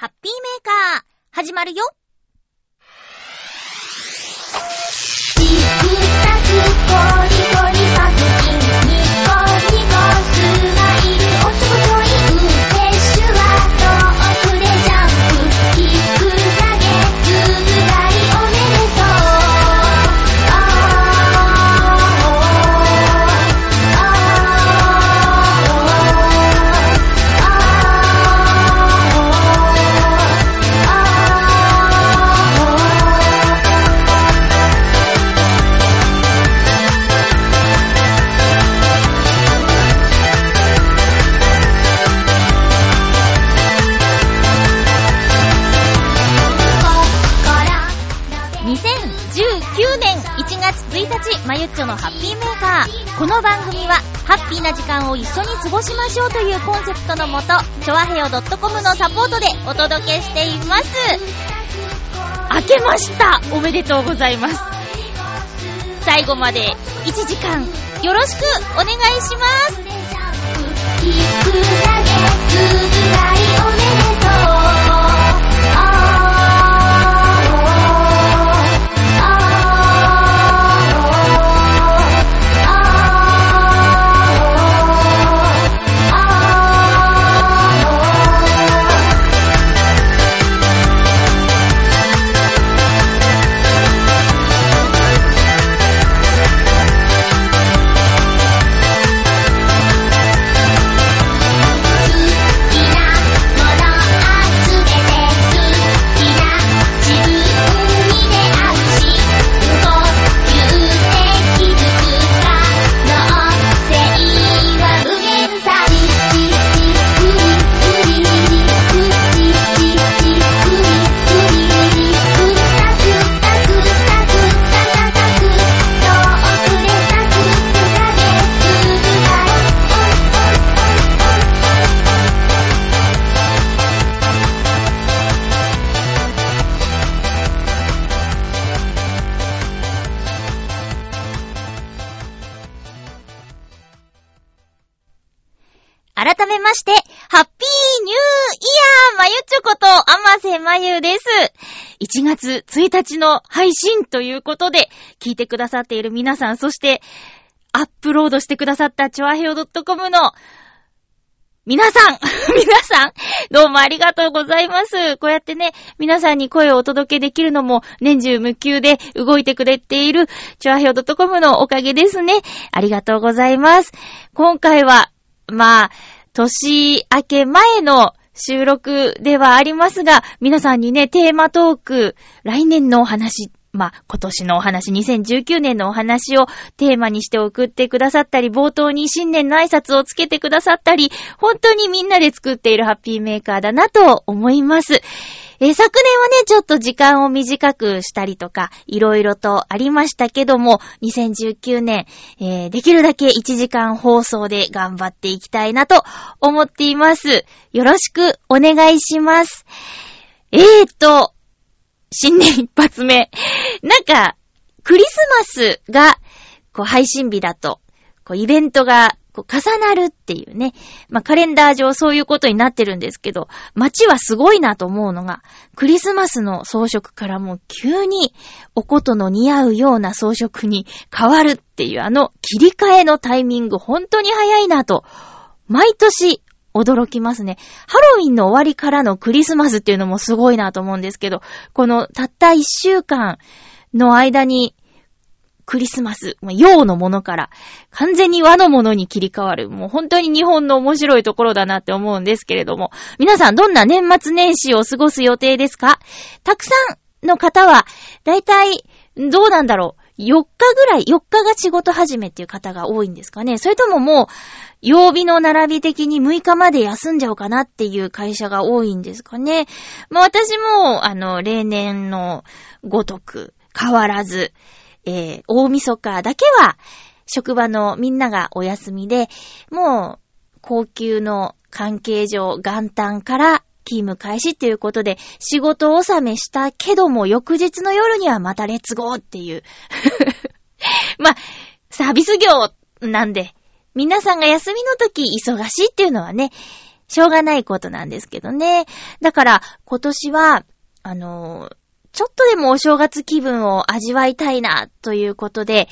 ハッピーメーカー、始まるよ。のハッピーメーカー。この番組は、ハッピーな時間を一緒に過ごしましょうというコンセプトのもと、ちょわへよ .com のサポートでお届けしています。明けましたおめでとうございます。最後まで1時間、よろしくお願いします。1日の配信ということで、聞いてくださっている皆さん、そして、アップロードしてくださったチョアヘオ .com の皆さん、皆さん、どうもありがとうございます。こうやってね、皆さんに声をお届けできるのも、年中無休で動いてくれている、チョアヘオ .com のおかげですね。ありがとうございます。今回は、まあ、年明け前の収録ではありますが、皆さんにね、テーマトーク、来年のお話、まあ、今年のお話、2019年のお話をテーマにして送ってくださったり、冒頭に新年の挨拶をつけてくださったり、本当にみんなで作っているハッピーメーカーだなと思います。えー昨年はね、ちょっと時間を短くしたりとか、いろいろとありましたけども、2019年、えーできるだけ1時間放送で頑張っていきたいなと思っています。よろしくお願いします。えーと、新年一発目。なんか、クリスマスが、こう、配信日だと、こう、イベントが、こう、重なるっていうね。まあ、カレンダー上そういうことになってるんですけど、街はすごいなと思うのが、クリスマスの装飾からもう急に、おことの似合うような装飾に変わるっていう、あの切り替えのタイミング、本当に早いなと、毎年驚きますね。ハロウィンの終わりからのクリスマスっていうのもすごいなと思うんですけど、このたった一週間の間に、クリスマス、まあ洋のものから完全に和のものに切り替わる。もう本当に日本の面白いところだなって思うんですけれども。皆さんどんな年末年始を過ごす予定ですか？たくさんの方は、だいたい、どうなんだろう？4日ぐらい、4日が仕事始めっていう方が多いんですかね。それとももう、曜日の並び的に6日まで休んじゃおうかなっていう会社が多いんですかね。まあ私も、あの、例年のごとく変わらず、えー、大晦日だけは、職場のみんながお休みで、もう、高級の関係上、元旦から勤務開始っていうことで、仕事納めしたけども、翌日の夜にはまたレッツゴーっていう。まあ、サービス業なんで、皆さんが休みの時忙しいっていうのはね、しょうがないことなんですけどね。だから、今年は、あのーちょっとでもお正月気分を味わいたいな、ということで、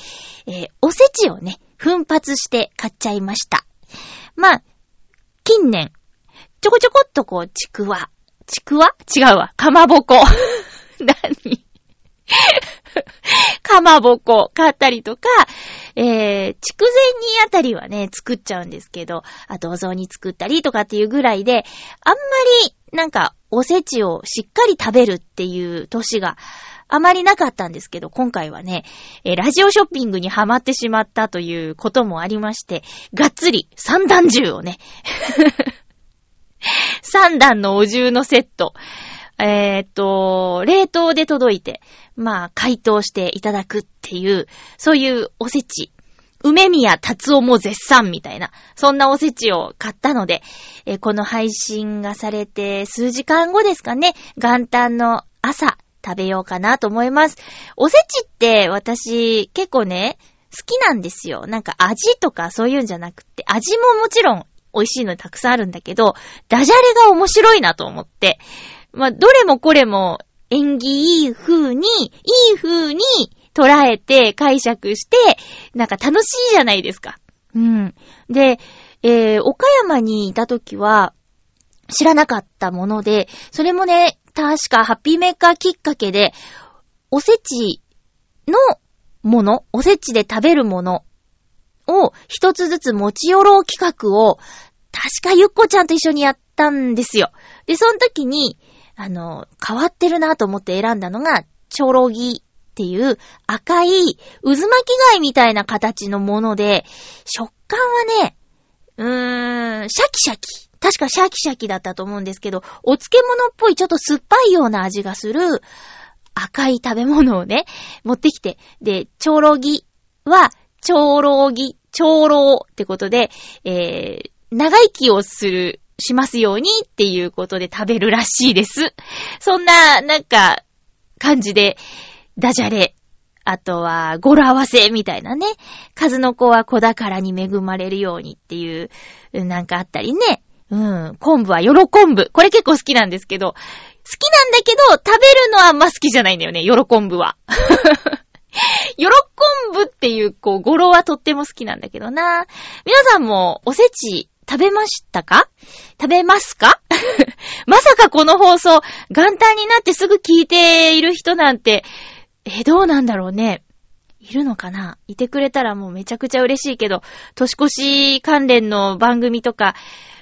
えーおせちをね、奮発して買っちゃいました。まあ、近年、ちょこちょこっとこう、ちくわ。ちくわ？違うわ。かまぼこ。何？かまぼこ買ったりとか、えー、筑前煮あたりはね、作っちゃうんですけど、あとお雑煮作ったりとかっていうぐらいで、あんまりなんかおせちをしっかり食べるっていう年があまりなかったんですけど、今回はね、えーラジオショッピングにハマってしまったということもありまして、がっつり三段重をね、三段のお重のセット、えーっと、冷凍で届いて、まあ、解凍していただくっていう、そういうおせち。梅宮達夫も絶賛みたいな、そんなおせちを買ったので、えーこの配信がされて数時間後ですかね、元旦の朝食べようかなと思います。おせちって私結構ね、好きなんですよ。なんか味とかそういうんじゃなくて、味ももちろん美味しいのたくさんあるんだけど、ダジャレが面白いなと思って、まあ、どれもこれも縁起いい風に、いい風に捉えて解釈して、なんか楽しいじゃないですか。うん。で、えー、岡山にいた時は、知らなかったもので、それもね、確かハッピーメーカーきっかけで、おせちのもの、おせちで食べるものを一つずつ持ち寄ろう企画を、確かゆっこちゃんと一緒にやったんですよ。で、その時に、あの、変わってるなと思って選んだのが、チョロギっていう赤い渦巻き貝みたいな形のもので、食感はね、うーん、シャキシャキ。確かシャキシャキだったと思うんですけど、お漬物っぽいちょっと酸っぱいような味がする赤い食べ物をね、持ってきて、で、チョロギは、チョロギ、チョロってことで、えー、長生きをする、しますようにっていうことで食べるらしいです。そんな、なんか、感じで、ダジャレ、あとは、語呂合わせみたいなね。数の子は子宝に恵まれるようにっていう、なんかあったりね。うん。昆布は喜ぶ。これ結構好きなんですけど、好きなんだけど、食べるのはあんま好きじゃないんだよね。喜ぶは。喜ぶっていう、こう、語呂はとっても好きなんだけどな。皆さんもおせち食べましたか？食べますか？まさかこの放送、元旦になってすぐ聞いている人なんて、え、どうなんだろうね。いるのかな？いてくれたらもうめちゃくちゃ嬉しいけど、年越し関連の番組とか、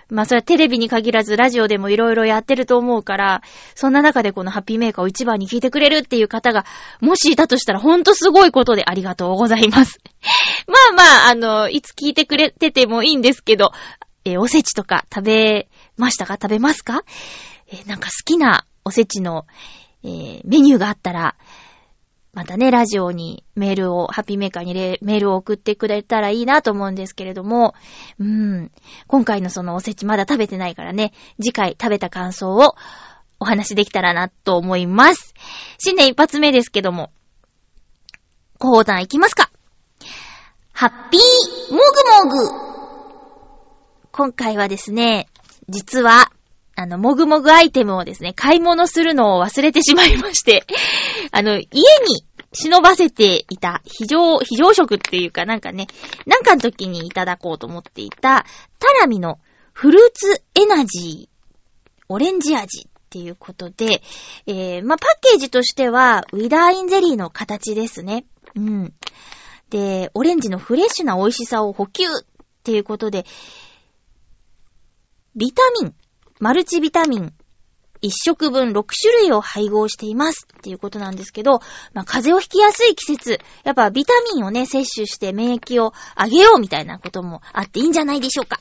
まあそれはテレビに限らずラジオでもいろいろやってると思うから、そんな中でこのハッピーメーカーを一番に聞いてくれるっていう方が、もしいたとしたらほんとすごいことでありがとうございます。まあまあ、あの、いつ聞いてくれててもいいんですけど、えーおせちとか食べましたか？食べますか？えーなんか好きなおせちの、えーメニューがあったら、またね、ラジオにメールを、ハッピーメーカーにメールを送ってくれたらいいなと思うんですけれども、うん。今回のそのおせちまだ食べてないからね、次回食べた感想をお話しできたらなと思います。新年一発目ですけども、講談いきますか？ハッピーもぐもぐ今回はですね、実は、あの、もぐもぐアイテムをですね、買い物するのを忘れてしまいまして、あの、家に忍ばせていた非常、非常食っていうかなんかね、なんかの時にいただこうと思っていた、タラミのフルーツエナジー、オレンジ味っていうことで、えー、まあ、パッケージとしては、ウィダーインゼリーの形ですね。うん。で、オレンジのフレッシュな美味しさを補給っていうことで、ビタミン、マルチビタミン、1食分6種類を配合していますっていうことなんですけど、まあ、風邪をひきやすい季節、やっぱビタミンをね、摂取して免疫を上げようみたいなこともあっていいんじゃないでしょうか。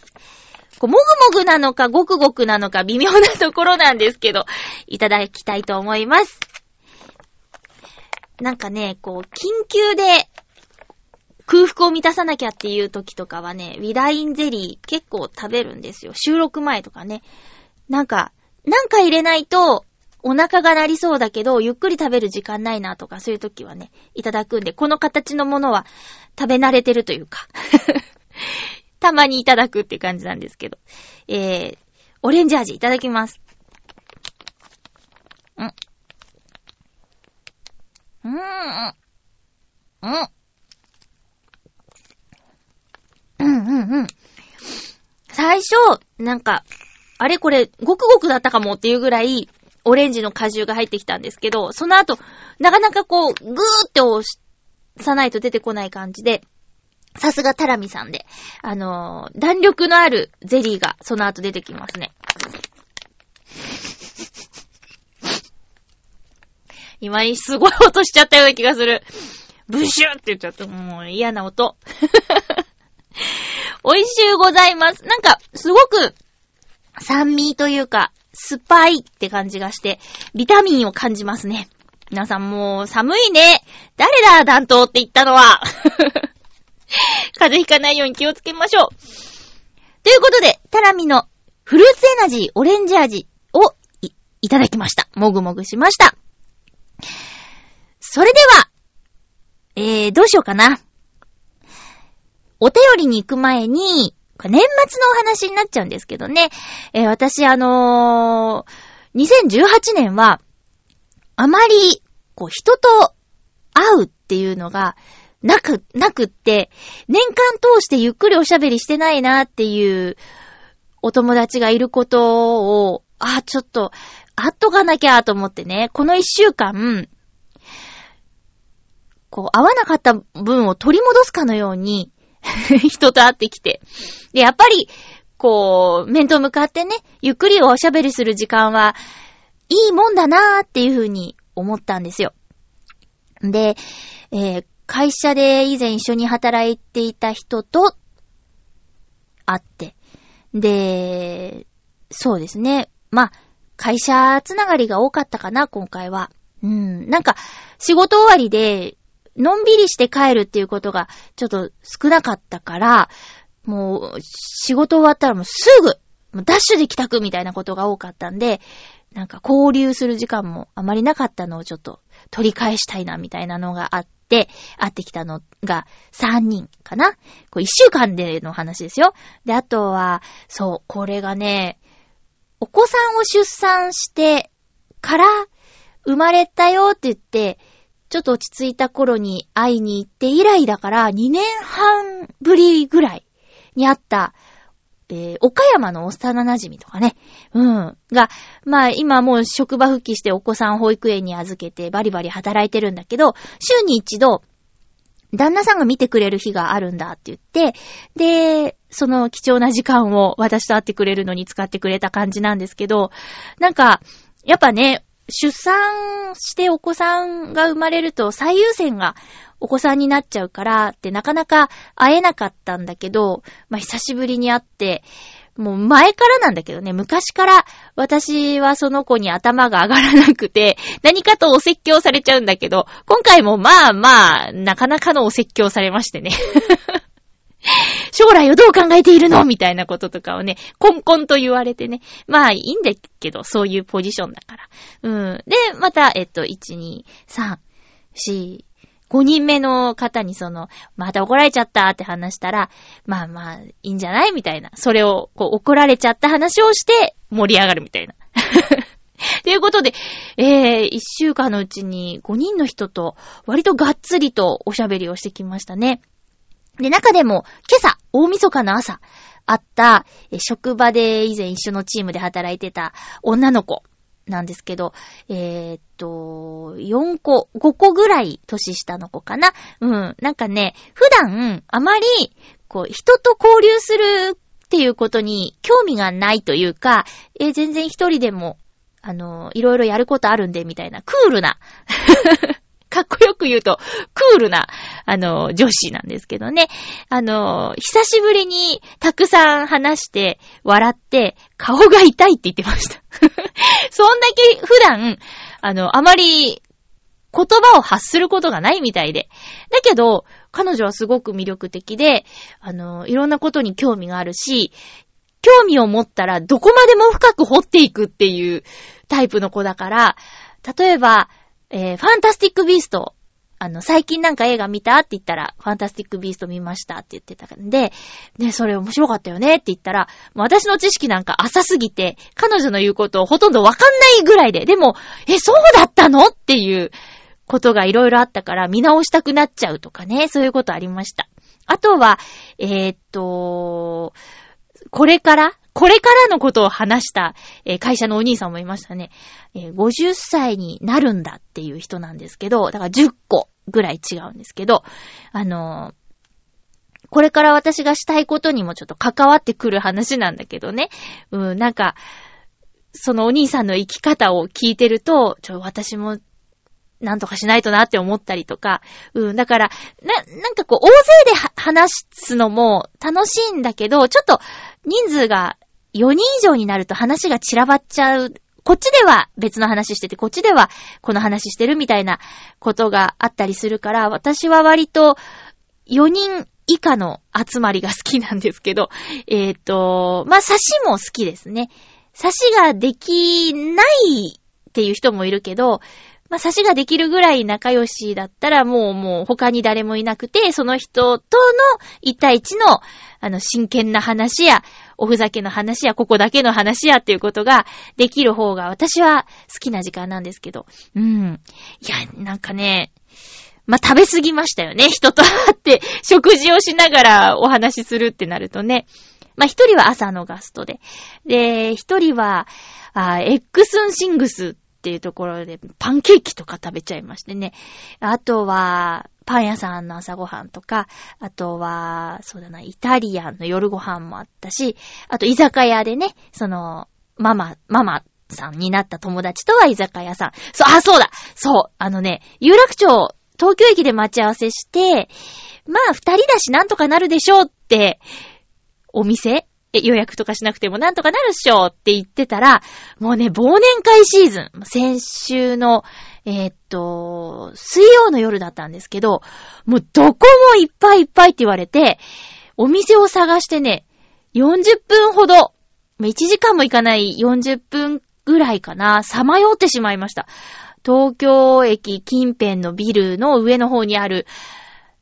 こう、もぐもぐなのか、ごくごくなのか、微妙なところなんですけど、いただきたいと思います。なんかね、こう、緊急で、空腹を満たさなきゃっていう時とかはね、ウィダインゼリー結構食べるんですよ。収録前とかね。なんか、なんか入れないと、お腹が鳴りそうだけど、ゆっくり食べる時間ないなとか、そういう時はね、いただくんで、この形のものは食べ慣れてるというか、たまにいただくって感じなんですけど。えー、オレンジ味いただきます。うん。うーん。うん。うんうんうん。最初、なんか、あれこれ、ごくごくだったかもっていうぐらい、オレンジの果汁が入ってきたんですけど、その後、なかなかこう、ぐーって押さないと出てこない感じで、さすがタラミさんで、あのー弾力のあるゼリーがその後出てきますね。今にすごい音しちゃったような気がする。ブシューって言っちゃった。もう嫌な音。美味しゅうございます。なんか、すごく、酸味というか、酸っぱいって感じがして、ビタミンを感じますね。皆さんもう寒いね。誰だ、暖冬って言ったのは。風邪ひかないように気をつけましょう。ということで、タラミのフルーツエナジーオレンジ味をい、いただきました。もぐもぐしました。それでは、えー、どうしようかな。お便りに行く前に、年末のお話になっちゃうんですけどね。えー私、あのー2018年は、あまり、こう、人と会うっていうのが、なく、なくって、年間通してゆっくりおしゃべりしてないなっていう、お友達がいることを、あ、ちょっと、会っとかなきゃと思ってね、この一週間、こう、会わなかった分を取り戻すかのように、人と会ってきて。で、やっぱり、こう、面と向かってね、ゆっくりおしゃべりする時間は、いいもんだなーっていうふうに思ったんですよ。で、えー会社で以前一緒に働いていた人と会って、で、そうですね。まあ、会社つながりが多かったかな、今回は。うん。なんか、仕事終わりで、のんびりして帰るっていうことがちょっと少なかったから、もう、仕事終わったらもうすぐ、ダッシュで帰宅みたいなことが多かったんで、なんか交流する時間もあまりなかったのをちょっと取り返したいなみたいなのがあって、会ってきたのが3人かなこう1週間での話ですよ。で、あとは、そう、これがね、お子さんを出産してから生まれたよって言って、ちょっと落ち着いた頃に会いに行って以来だから2年半ぶりぐらいに会った、えー岡山の幼馴染とかね、うん、が、まあ今もう職場復帰してお子さん保育園に預けてバリバリ働いてるんだけど、週に一度、旦那さんが見てくれる日があるんだって言って、で、その貴重な時間を私と会ってくれるのに使ってくれた感じなんですけど、なんか、やっぱね、出産してお子さんが生まれると最優先がお子さんになっちゃうからってなかなか会えなかったんだけど、まあ久しぶりに会って、もう前からなんだけどね、昔から私はその子に頭が上がらなくて、何かとお説教されちゃうんだけど、今回もまあまあ、なかなかのお説教されましてね。将来をどう考えているの？みたいなこととかをね、コンコンと言われてね。まあいいんだけど、そういうポジションだから。うん。で、また、えっと、1、2、3、4、5人目の方にその、また怒られちゃったって話したら、まあまあ、いいんじゃない？みたいな。それを、こう、怒られちゃった話をして、盛り上がるみたいな。ということで、えー、一週間のうちに5人の人と、割とがっつりとおしゃべりをしてきましたね。で、中でも、今朝、大晦日の朝、会った、職場で以前一緒のチームで働いてた女の子なんですけど、えーっと、4個、5個ぐらい年下の子かな？うん。なんかね、普段、あまり、こう、人と交流するっていうことに興味がないというか、えー全然一人でも、あの、いろいろやることあるんで、みたいな、クールな、かっこよく言うと、クールな、あの、女子なんですけどね。あの、久しぶりにたくさん話して、笑って、顔が痛いって言ってました。そんだけ普段、あの、あまり言葉を発することがないみたいで。だけど、彼女はすごく魅力的で、あの、いろんなことに興味があるし、興味を持ったらどこまでも深く掘っていくっていうタイプの子だから、例えば、えーファンタスティックビースト、あの、最近なんか映画見たって言ったら、ファンタスティックビースト見ましたって言ってたんで、ね、それ面白かったよねって言ったら、私の知識なんか浅すぎて、彼女の言うことをほとんどわかんないぐらいで、でも、え、そうだったのっていうことがいろいろあったから、見直したくなっちゃうとかね、そういうことありました。あとは、えー、っと、これからこれからのことを話した、えー、会社のお兄さんもいましたね。えー、50歳になるんだっていう人なんですけど、だから10個ぐらい違うんですけど、あのー、これから私がしたいことにもちょっと関わってくる話なんだけどね。うん、なんか、そのお兄さんの生き方を聞いてると、ちょ、私もなんとかしないとなって思ったりとか、うん、だから、な、なんかこう、大勢で話すのも楽しいんだけど、ちょっと人数が4人以上になると話が散らばっちゃう。こっちでは別の話してて、こっちではこの話してるみたいなことがあったりするから、私は割と4人以下の集まりが好きなんですけど、えっ、ー、と、まあ、刺しも好きですね。刺しができないっていう人もいるけど、まあ、差しができるぐらい仲良しだったら、もうもう他に誰もいなくて、その人との一対一の、あの、真剣な話や、おふざけの話や、ここだけの話やっていうことができる方が私は好きな時間なんですけど。うん。いや、なんかね、まあ、食べすぎましたよね。人と会って食事をしながらお話しするってなるとね。まあ、一人は朝のガストで。で、一人は、あ、エックスンシングスっていうところで、パンケーキとか食べちゃいましてね。あとは、パン屋さんの朝ごはんとか、あとは、そうだな、イタリアンの夜ご飯もあったし、あと居酒屋でね、その、ママ、ママさんになった友達とは居酒屋さん。そう、あ、そうだそう、あのね、有楽町、東京駅で待ち合わせして、まあ、二人だしなんとかなるでしょうって、お店え予約とかしなくてもなんとかなるっしょって言ってたら、もうね、忘年会シーズン、先週の、えー、っと、水曜の夜だったんですけど、もうどこもいっぱいいっぱいって言われて、お店を探してね、40分ほど、1時間もいかない40分ぐらいかな、さまよってしまいました。東京駅近辺のビルの上の方にある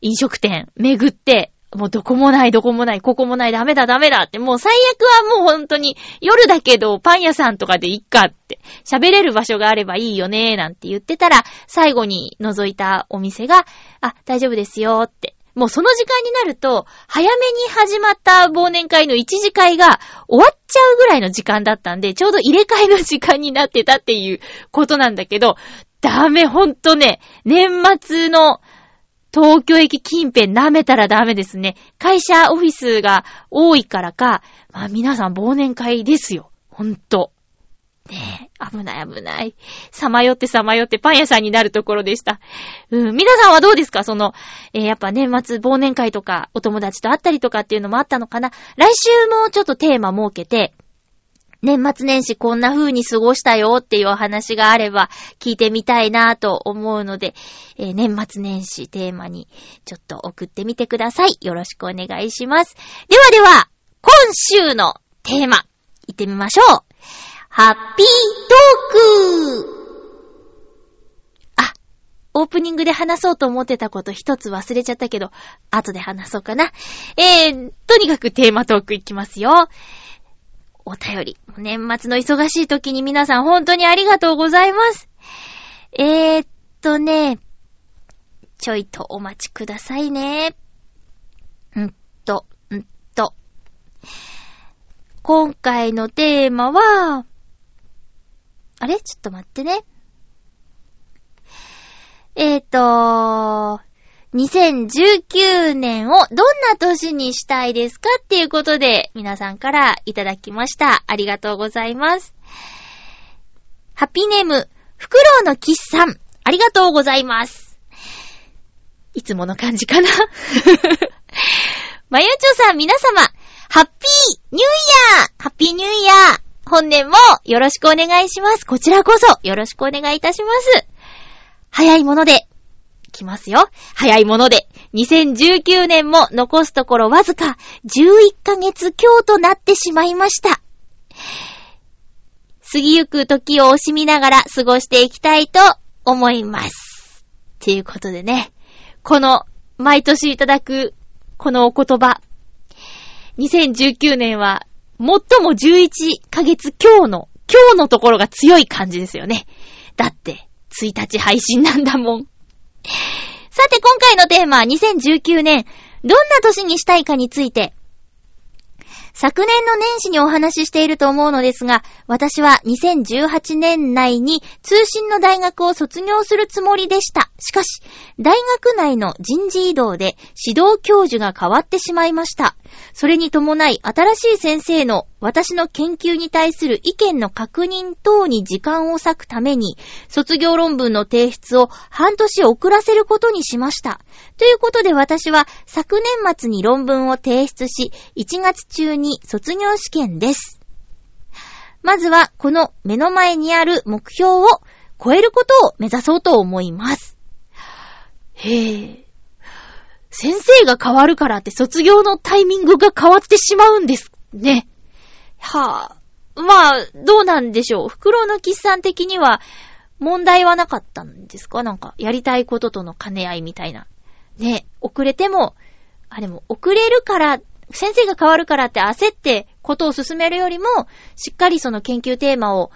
飲食店巡って、もうどこもない、どこもない、ここもない、ダメだ、ダメだって、もう最悪はもう本当に夜だけどパン屋さんとかでいっかって、喋れる場所があればいいよね、なんて言ってたら、最後に覗いたお店が、あ、大丈夫ですよって。もうその時間になると、早めに始まった忘年会の一次会が終わっちゃうぐらいの時間だったんで、ちょうど入れ替えの時間になってたっていうことなんだけど、ダメ、ほんとね、年末の東京駅近辺舐めたらダメですね。会社オフィスが多いからか、まあ皆さん忘年会ですよ。ほんと。ねえ、危ない危ない。さまよってさまよってパン屋さんになるところでした。うん、皆さんはどうですか？その、えー、やっぱ年末忘年会とかお友達と会ったりとかっていうのもあったのかな？来週もちょっとテーマ設けて、年末年始こんな風に過ごしたよっていうお話があれば聞いてみたいなと思うので、えー、年末年始テーマにちょっと送ってみてください。よろしくお願いします。ではでは、今週のテーマ、行ってみましょう。ハッピートークあ、オープニングで話そうと思ってたこと一つ忘れちゃったけど、後で話そうかな。えー、とにかくテーマトークいきますよ。お便り。年末の忙しい時に皆さん本当にありがとうございます。えー、っとね、ちょいとお待ちくださいね。んっと、んっと。今回のテーマは、あれ？ちょっと待ってね。えーと、2019年をどんな年にしたいですかっていうことで皆さんからいただきました。ありがとうございます。ハッピーネーム、フクロウのキスさん、ありがとうございます。いつもの感じかな まゆちょさん、皆様、ハッピーニューイヤーハッピーニューイヤー本年もよろしくお願いします。こちらこそよろしくお願いいたします。早いものできますよ。早いもので。2019年も残すところわずか11ヶ月強となってしまいました。過ぎゆく時を惜しみながら過ごしていきたいと思います。っていうことでね、この、毎年いただく、このお言葉。2019年は、最も11ヶ月今日の、今日のところが強い感じですよね。だって、1日配信なんだもん。さて今回のテーマは2019年、どんな年にしたいかについて、昨年の年始にお話ししていると思うのですが、私は2018年内に通信の大学を卒業するつもりでした。しかし、大学内の人事異動で指導教授が変わってしまいました。それに伴い、新しい先生の私の研究に対する意見の確認等に時間を割くために、卒業論文の提出を半年遅らせることにしました。ということで私は昨年末に論文を提出し、1月中に卒業試験です。まずはこの目の前にある目標を超えることを目指そうと思います。へえ。先生が変わるからって卒業のタイミングが変わってしまうんですね。はあ。まあ、どうなんでしょう。袋のキスさん的には問題はなかったんですか？なんか、やりたいこととの兼ね合いみたいな。ね、遅れても、あ、でも遅れるから、先生が変わるからって焦ってことを進めるよりも、しっかりその研究テーマを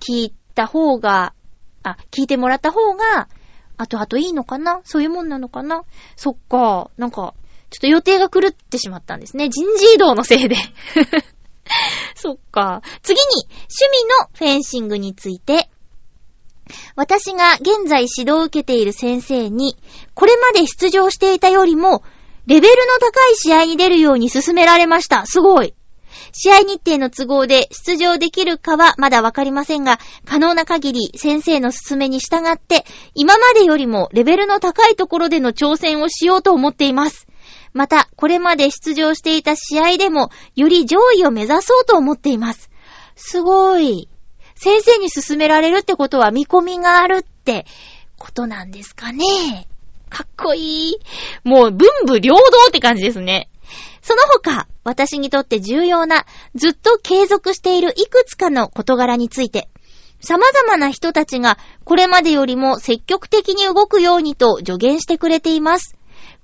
聞いた方が、あ、聞いてもらった方が、あとあといいのかな？そういうもんなのかな？そっか、なんか、ちょっと予定が狂ってしまったんですね。人事異動のせいで そっか。次に、趣味のフェンシングについて。私が現在指導を受けている先生に、これまで出場していたよりも、レベルの高い試合に出るように進められました。すごい。試合日程の都合で出場できるかはまだわかりませんが、可能な限り先生の勧めに従って、今までよりもレベルの高いところでの挑戦をしようと思っています。また、これまで出場していた試合でも、より上位を目指そうと思っています。すごい。先生に勧められるってことは見込みがあるってことなんですかね。かっこいい。もう文武両道って感じですね。その他、私にとって重要な、ずっと継続しているいくつかの事柄について、様々な人たちがこれまでよりも積極的に動くようにと助言してくれています。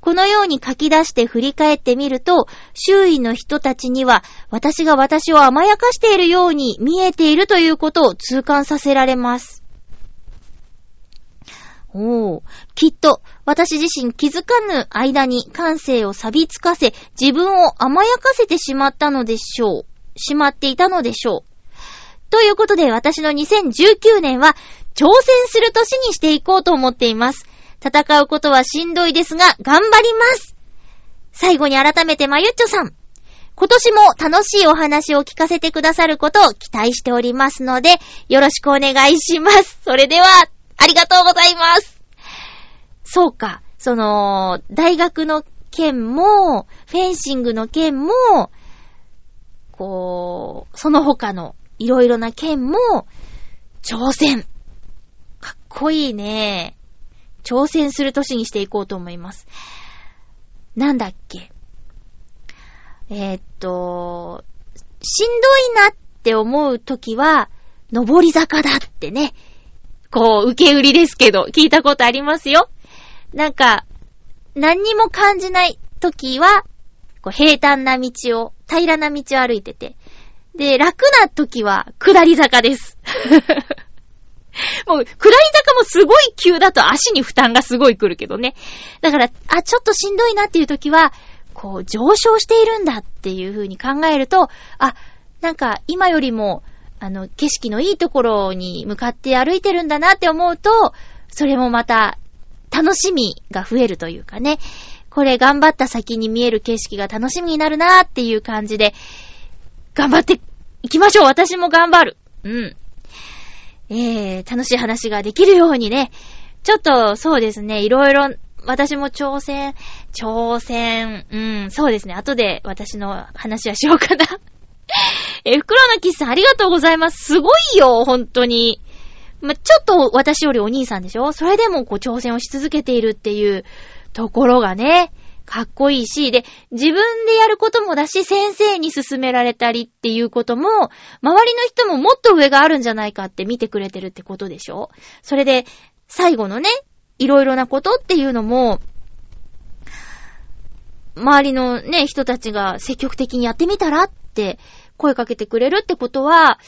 このように書き出して振り返ってみると、周囲の人たちには私が私を甘やかしているように見えているということを痛感させられます。おー、きっと私自身気づかぬ間に感性を錆びつかせ、自分を甘やかせてしまったのでしょう。しまっていたのでしょう。ということで私の2019年は挑戦する年にしていこうと思っています。戦うことはしんどいですが、頑張ります。最後に改めてまゆっちょさん。今年も楽しいお話を聞かせてくださることを期待しておりますので、よろしくお願いします。それでは、ありがとうございます。そうか、その、大学の件も、フェンシングの件も、こう、その他のいろいろな件も、挑戦。かっこいいね。挑戦する年にしていこうと思います。なんだっけ？えー、っと、しんどいなって思うときは、上り坂だってね。こう、受け売りですけど、聞いたことありますよ。なんか、何にも感じないときは、こう平坦な道を、平らな道を歩いてて。で、楽なときは、下り坂です。もう、下り坂もすごい急だと足に負担がすごい来るけどね。だから、あ、ちょっとしんどいなっていう時は、こう、上昇しているんだっていう風に考えると、あ、なんか、今よりも、あの、景色のいいところに向かって歩いてるんだなって思うと、それもまた、楽しみが増えるというかね。これ頑張った先に見える景色が楽しみになるなっていう感じで、頑張っていきましょう私も頑張るうん。えー、楽しい話ができるようにね、ちょっとそうですね、いろいろ私も挑戦、挑戦、うん、そうですね。後で私の話はしようかな え、袋のキスさんありがとうございます。すごいよ、本当に。ま、ちょっと私よりお兄さんでしょ？それでもこう挑戦をし続けているっていうところがね、かっこいいし、で、自分でやることもだし、先生に勧められたりっていうことも、周りの人ももっと上があるんじゃないかって見てくれてるってことでしょ？それで、最後のね、いろいろなことっていうのも、周りのね、人たちが積極的にやってみたらって声かけてくれるってことは、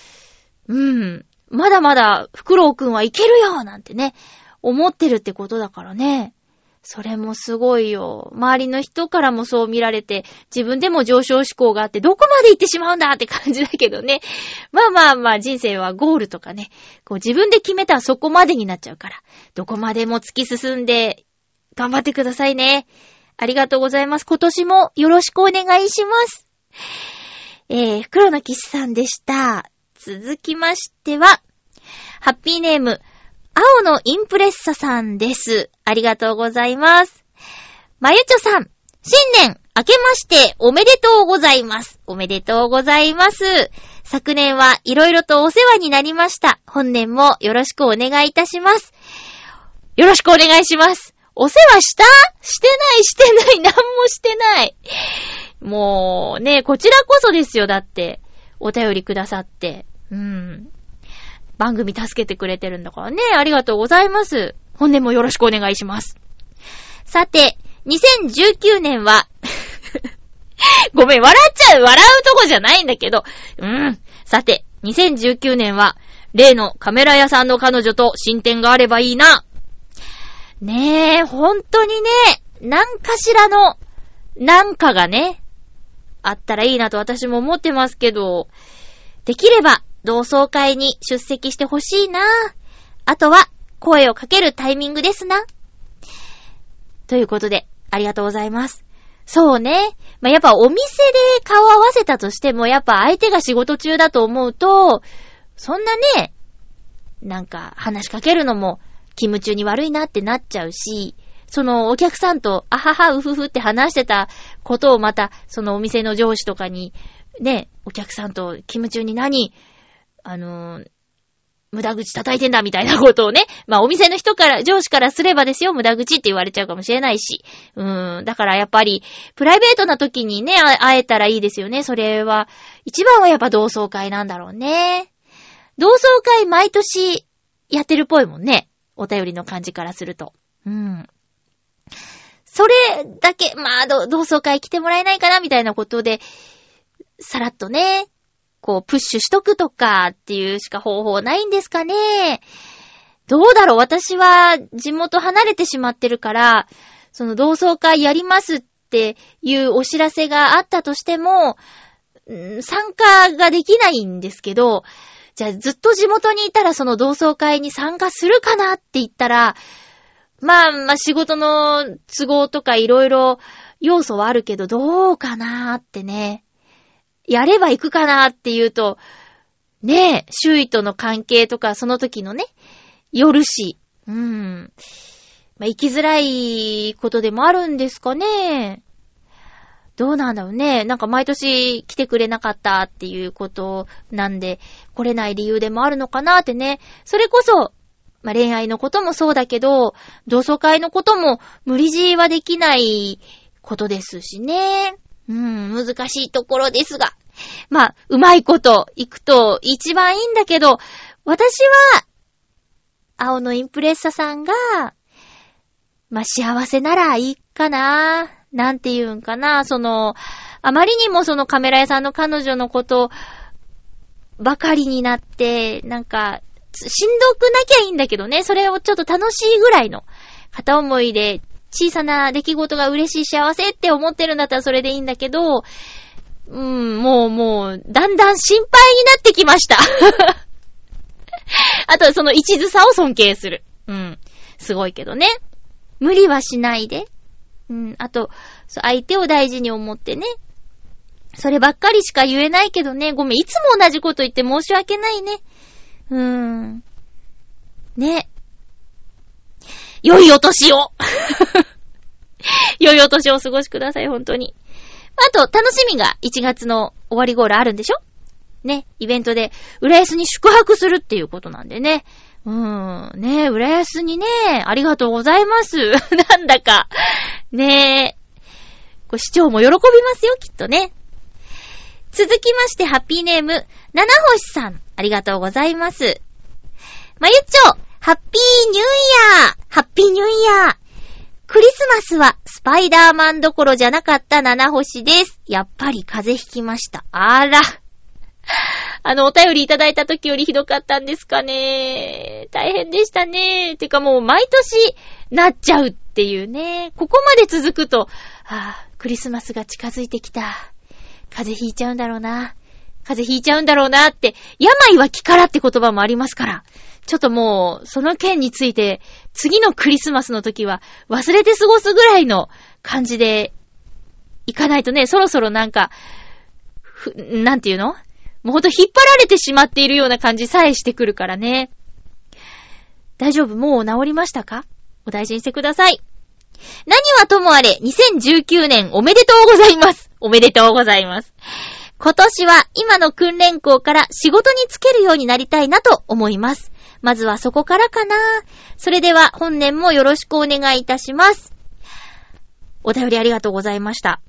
うん、まだまだフクロウくんはいけるよなんてね、思ってるってことだからね。それもすごいよ。周りの人からもそう見られて、自分でも上昇志向があって、どこまで行ってしまうんだって感じだけどね。まあまあまあ、人生はゴールとかね、こう自分で決めたらそこまでになっちゃうから、どこまでも突き進んで、頑張ってくださいね。ありがとうございます。今年もよろしくお願いします。えー、袋の騎士さんでした。続きましては、ハッピーネーム、青のインプレッサさんです。ありがとうございます。まゆちょさん、新年明けましておめでとうございます。おめでとうございます。昨年はいろいろとお世話になりました。本年もよろしくお願いいたします。よろしくお願いします。お世話した？してない、してない、なんもしてない。もう、ね、こちらこそですよ、だって。お便りくださって。うん。番組助けてくれてるんだからね。ありがとうございます。本年もよろしくお願いします。さて、2019年は、ごめん、笑っちゃう、笑うとこじゃないんだけど、うん。さて、2019年は、例のカメラ屋さんの彼女と進展があればいいな。ねえ、本当にね、なんかしらの、なんかがね、あったらいいなと私も思ってますけど、できれば同窓会に出席してほしいな。あとは声をかけるタイミングですな。ということで、ありがとうございます。そうね。まあ、やっぱお店で顔合わせたとしても、やっぱ相手が仕事中だと思うと、そんなね、なんか話しかけるのも勤務中に悪いなってなっちゃうし、そのお客さんと、あはは、うふふって話してたことをまた、そのお店の上司とかに、ね、お客さんと勤務中に何、あのー無駄口叩いてんだみたいなことをね、まあお店の人から、上司からすればですよ、無駄口って言われちゃうかもしれないし。うーん、だからやっぱり、プライベートな時にね、会えたらいいですよね。それは、一番はやっぱ同窓会なんだろうね。同窓会毎年やってるっぽいもんね。お便りの感じからすると。うん。それだけ、まあ、同窓会来てもらえないかなみたいなことで、さらっとね、こう、プッシュしとくとかっていうしか方法ないんですかね。どうだろう私は地元離れてしまってるから、その同窓会やりますっていうお知らせがあったとしても、参加ができないんですけど、じゃあずっと地元にいたらその同窓会に参加するかなって言ったら、まあまあ仕事の都合とかいろいろ要素はあるけど、どうかなーってね。やれば行くかなって言うと、ねえ、周囲との関係とかその時のね、よるし。うん。まあ行きづらいことでもあるんですかね。どうなんだろうね。なんか毎年来てくれなかったっていうことなんで、来れない理由でもあるのかなってね。それこそ、まあ、恋愛のこともそうだけど、同窓会のことも無理強いはできないことですしね。うん、難しいところですが。まあ、うまいこと行くと一番いいんだけど、私は、青のインプレッサさんが、まあ、幸せならいいかな。なんて言うんかな。その、あまりにもそのカメラ屋さんの彼女のことばかりになって、なんか、しんどくなきゃいいんだけどね。それをちょっと楽しいぐらいの片思いで小さな出来事が嬉しい幸せって思ってるんだったらそれでいいんだけど、うん、もうもう、だんだん心配になってきました。あと、その一途さを尊敬する。うん。すごいけどね。無理はしないで。うん。あと、相手を大事に思ってね。そればっかりしか言えないけどね。ごめん、いつも同じこと言って申し訳ないね。うーん。ね。良いお年を 良いお年をお過ごしください、本当に。あと、楽しみが1月の終わり頃あるんでしょ？ね、イベントで、浦安に宿泊するっていうことなんでね。うーん、ね浦安にね、ありがとうございます。なんだか、ねこれ市長も喜びますよ、きっとね。続きまして、ハッピーネーム、七星さん、ありがとうございます。まゆっちょ、ハッピーニューイヤーハッピーニューイヤー。クリスマスはスパイダーマンどころじゃなかった七星です。やっぱり風邪ひきました。あら。あの、お便りいただいた時よりひどかったんですかね。大変でしたね。てかもう毎年なっちゃうっていうね。ここまで続くと、ああ、クリスマスが近づいてきた。風邪ひいちゃうんだろうな。風邪ひいちゃうんだろうなって、病は気からって言葉もありますから。ちょっともう、その件について、次のクリスマスの時は忘れて過ごすぐらいの感じで、いかないとね、そろそろなんか、ふ、なんていうの？もうほんと引っ張られてしまっているような感じさえしてくるからね。大丈夫？もう治りましたか？お大事にしてください。何はともあれ、2019年おめでとうございます。おめでとうございます。今年は今の訓練校から仕事に就けるようになりたいなと思います。まずはそこからかな。それでは本年もよろしくお願いいたします。お便りありがとうございました。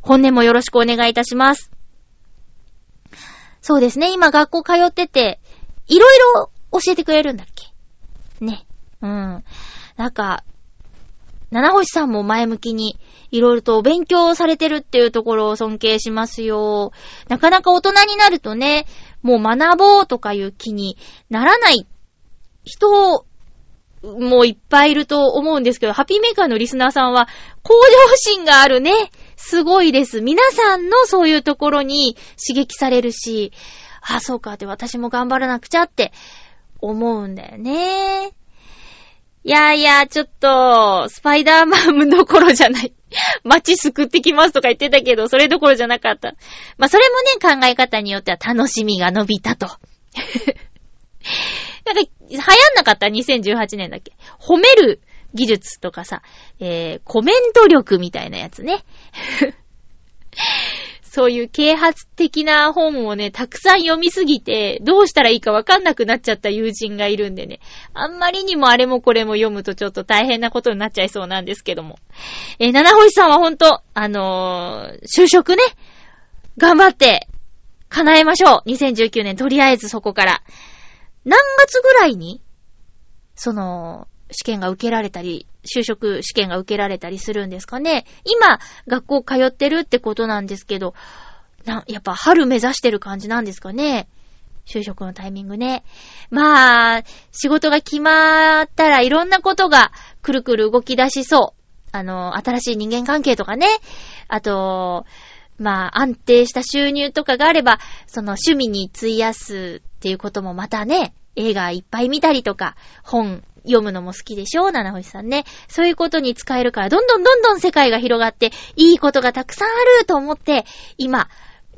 本年もよろしくお願いいたします。そうですね、今学校通ってて、いろいろ教えてくれるんだっけ？ね。うん。なんか、七星さんも前向きに、いろいろと勉強されてるっていうところを尊敬しますよ。なかなか大人になるとね、もう学ぼうとかいう気にならない人もいっぱいいると思うんですけど、ハピーメーカーのリスナーさんは、向上心があるね。すごいです。皆さんのそういうところに刺激されるし、あ、そうかって私も頑張らなくちゃって思うんだよね。いやいや、ちょっと、スパイダーマンどころじゃない。街救ってきますとか言ってたけど、それどころじゃなかった。まあ、それもね、考え方によっては楽しみが伸びたと。なんか、流行んなかった ?2018 年だっけ？褒める技術とかさ、えー、コメント力みたいなやつね。そういう啓発的な本をね、たくさん読みすぎて、どうしたらいいかわかんなくなっちゃった友人がいるんでね。あんまりにもあれもこれも読むとちょっと大変なことになっちゃいそうなんですけども。えー、七星さんはほんと、あのー、就職ね、頑張って、叶えましょう。2019年、とりあえずそこから。何月ぐらいに、その、試験が受けられたり、就職試験が受けられたりするんですかね。今、学校通ってるってことなんですけど、な、やっぱ春目指してる感じなんですかね。就職のタイミングね。まあ、仕事が決まったらいろんなことがくるくる動き出しそう。あの、新しい人間関係とかね。あと、まあ、安定した収入とかがあれば、その趣味に費やすっていうこともまたね、映画いっぱい見たりとか、本読むのも好きでしょ七星さんね。そういうことに使えるから、どんどんどんどん世界が広がって、いいことがたくさんあると思って、今、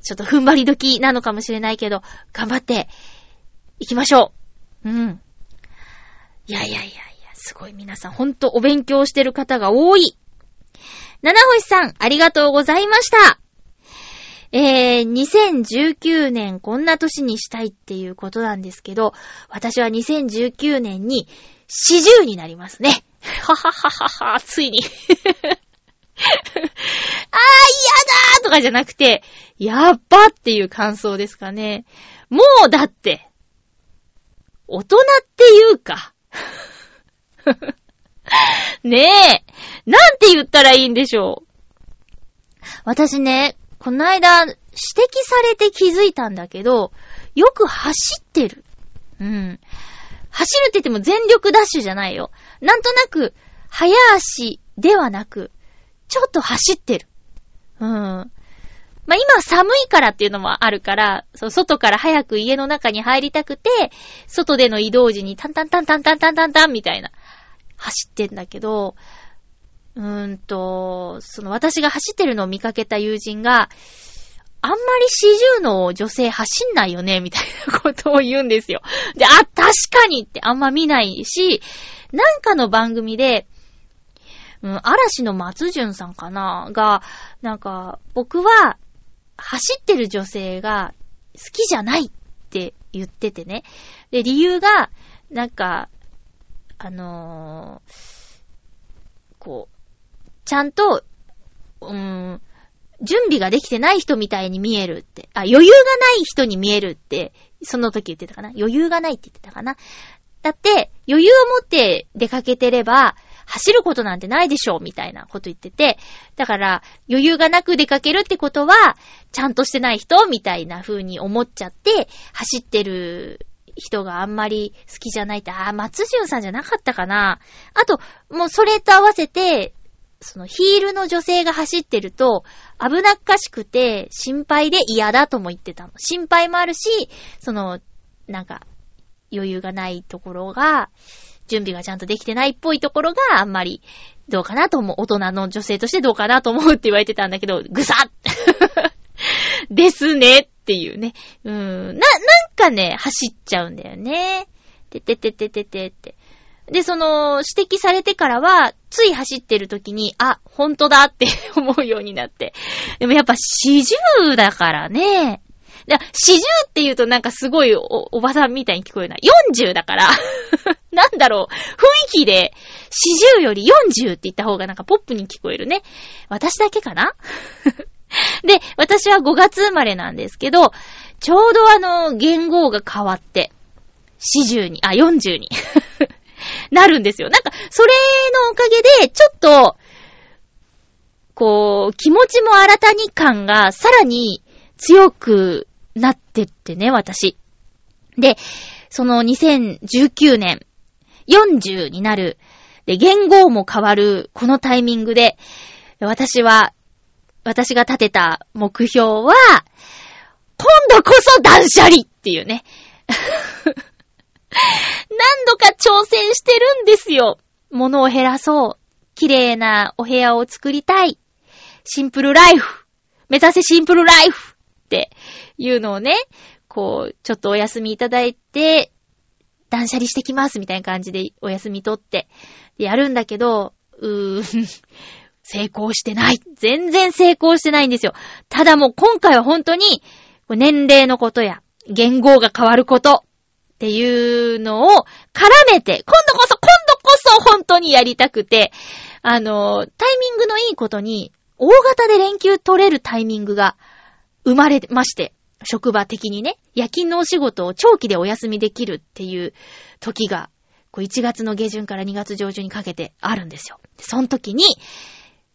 ちょっと踏ん張り時なのかもしれないけど、頑張って、行きましょう。うん。いやいやいやいや、すごい皆さん、ほんとお勉強してる方が多い。七星さん、ありがとうございました。えー、2019年こんな年にしたいっていうことなんですけど、私は2019年に40になりますね。ははははは、ついに。あー、嫌だーとかじゃなくて、やっばっていう感想ですかね。もうだって、大人っていうか。ねえ、なんて言ったらいいんでしょう。私ね、この間、指摘されて気づいたんだけど、よく走ってる。うん。走るって言っても全力ダッシュじゃないよ。なんとなく、早足ではなく、ちょっと走ってる。うん。まあ、今寒いからっていうのもあるから、そう外から早く家の中に入りたくて、外での移動時にタンタンタンタンタンタンタンタンみたいな、走ってんだけど、うーんと、その私が走ってるのを見かけた友人が、あんまり40の女性走んないよね、みたいなことを言うんですよ。で、あ、確かにってあんま見ないし、なんかの番組で、うん、嵐の松潤さんかなが、なんか、僕は、走ってる女性が好きじゃないって言っててね。で、理由が、なんか、あのーこう、ちゃんと、うーん、準備ができてない人みたいに見えるって。あ、余裕がない人に見えるって、その時言ってたかな？余裕がないって言ってたかな？だって、余裕を持って出かけてれば、走ることなんてないでしょう、みたいなこと言ってて。だから、余裕がなく出かけるってことは、ちゃんとしてない人みたいな風に思っちゃって、走ってる人があんまり好きじゃないって、あ、松潤さんじゃなかったかな？あと、もうそれと合わせて、そのヒールの女性が走ってると、危なっかしくて、心配で嫌だとも言ってたの。心配もあるし、その、なんか、余裕がないところが、準備がちゃんとできてないっぽいところがあんまりどうかなと思う。大人の女性としてどうかなと思うって言われてたんだけど、ぐさっ ですねっていうね。うん。な、なんかね、走っちゃうんだよね。ててててててって。で、その、指摘されてからは、つい走ってる時に、あ、ほんとだって 思うようになって。でもやっぱ四十だからね。四十って言うとなんかすごいおおばさんみたいに聞こえるな。40だから。なんだろう。雰囲気で、四十より40って言った方がなんかポップに聞こえるね。私だけかな？で、私は5月生まれなんですけど、ちょうどあの、言語が変わって、40に、あ、40に なるんですよ。なんか、それのおかげで、ちょっと、こう、気持ちも新たに感がさらに強くなってってね、私。で、その2019年、40になる、で、言語も変わる、このタイミングで、私は、私が立てた目標は、今度こそ断捨離っていうね。何度か挑戦してるんですよ。物を減らそう。綺麗なお部屋を作りたい。シンプルライフ。目指せシンプルライフっていうのをね、こう、ちょっとお休みいただいて、断捨離してきますみたいな感じでお休み取って、やるんだけど、うーん、成功してない。全然成功してないんですよ。ただもう今回は本当に、年齢のことや、言語が変わることっていうのを絡めて、今度こそ、今度こそ本当にやりたくて、あの、タイミングのいいことに、大型で連休取れるタイミングが生まれまして、職場的にね、夜勤のお仕事を長期でお休みできるっていう時が、こう1月の下旬から2月上旬にかけてあるんですよ。その時に、